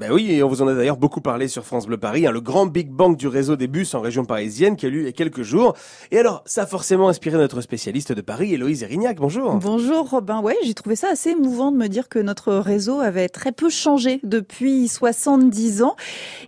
Ben oui, et on vous en a d'ailleurs beaucoup parlé sur France Bleu Paris, hein, le grand Big Bang du réseau des bus en région parisienne qui a eu il y a quelques jours. Et alors, ça a forcément inspiré notre spécialiste de Paris, Héloïse Erignac. Bonjour. Bonjour Robin. Ouais, j'ai trouvé ça assez émouvant de me dire que notre réseau avait très peu changé depuis 70 ans.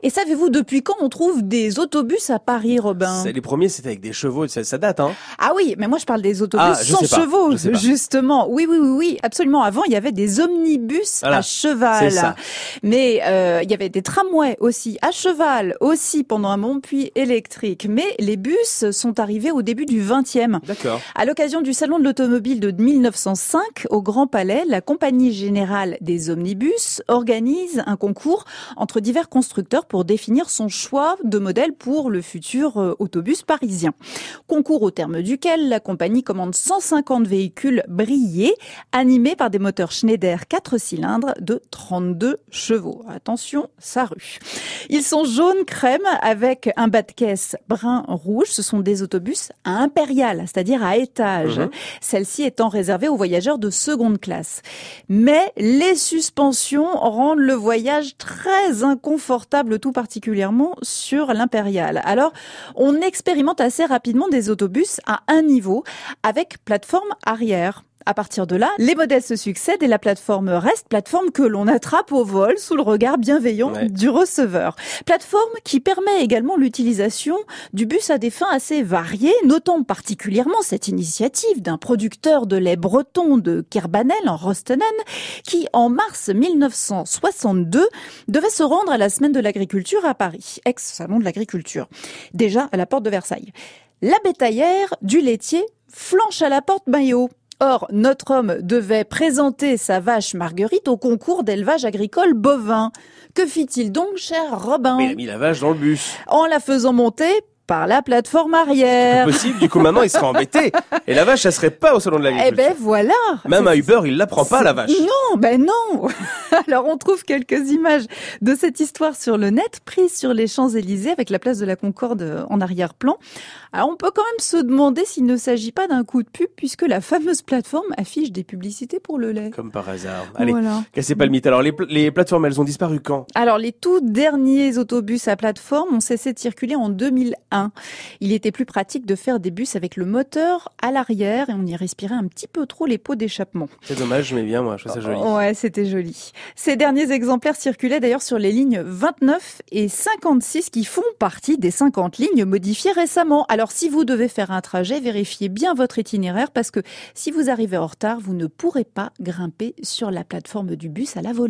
Et savez-vous depuis quand on trouve des autobus à Paris, Robin? Les premiers, c'était avec des chevaux, ça, ça date, hein Ah oui, mais moi je parle des autobus ah, sans chevaux, justement. Oui, oui, oui, oui, absolument. Avant, il y avait des omnibus à cheval. Mais euh, il y avait des tramways aussi à cheval, aussi pendant un moment, puis électrique. Mais les bus sont arrivés au début du 20e. D'accord. À l'occasion du salon de l'automobile de 1905 au Grand Palais, la Compagnie générale des omnibus organise un concours entre divers constructeurs pour définir son choix de modèle pour le futur euh, autobus parisien. Concours au terme duquel la compagnie commande 150 véhicules brillés animés par des moteurs Schneider 4 cylindres de 32 chevaux. Attention, ça rue. Ils sont jaunes crème avec un bas de caisse brun rouge. Ce sont des autobus à impérial, c'est-à-dire à étage. Mhm. Celle-ci étant réservée aux voyageurs de seconde classe. Mais les suspensions rendent le voyage très inconfortable, tout particulièrement sur l'impérial. Alors, on expérimente assez rapidement des autobus à un niveau avec plateforme arrière. À partir de là, les modèles se succèdent et la plateforme reste plateforme que l'on attrape au vol sous le regard bienveillant du receveur. Plateforme qui permet également l'utilisation du bus à des fins assez variées. Notons particulièrement cette initiative d'un producteur de lait breton de Kerbanel en Rostenen qui, en mars 1962, devait se rendre à la semaine de l'agriculture à Paris, ex-salon de l'agriculture. Déjà à la porte de Versailles. La bétaillère du laitier flanche à la porte maillot. Or, notre homme devait présenter sa vache Marguerite au concours d'élevage agricole bovin. Que fit-il donc, cher Robin? Il a mis la vache dans le bus. En la faisant monter par la plateforme arrière. C'est possible, du coup maintenant il sera embêté. Et la vache, elle serait pas au salon de l'agriculture. Eh ben voilà. Même à Uber, il la prend pas la vache. Non, ben non. Alors on trouve quelques images de cette histoire sur le net, prises sur les Champs-Élysées avec la place de la Concorde en arrière-plan. Alors on peut quand même se demander s'il ne s'agit pas d'un coup de pub puisque la fameuse plateforme affiche des publicités pour le lait. Comme par hasard. Allez, voilà. cassez pas le mythe. Alors les, les plateformes, elles ont disparu quand? Alors les tout derniers autobus à plateforme ont cessé de circuler en 2001. Il était plus pratique de faire des bus avec le moteur à l'arrière et on y respirait un petit peu trop les pots d'échappement. C'est dommage, mais bien moi, je trouve ça joli. Ouais, c'était joli. Ces derniers exemplaires circulaient d'ailleurs sur les lignes 29 et 56 qui font partie des 50 lignes modifiées récemment. Alors si vous devez faire un trajet, vérifiez bien votre itinéraire parce que si vous arrivez en retard, vous ne pourrez pas grimper sur la plateforme du bus à la volée.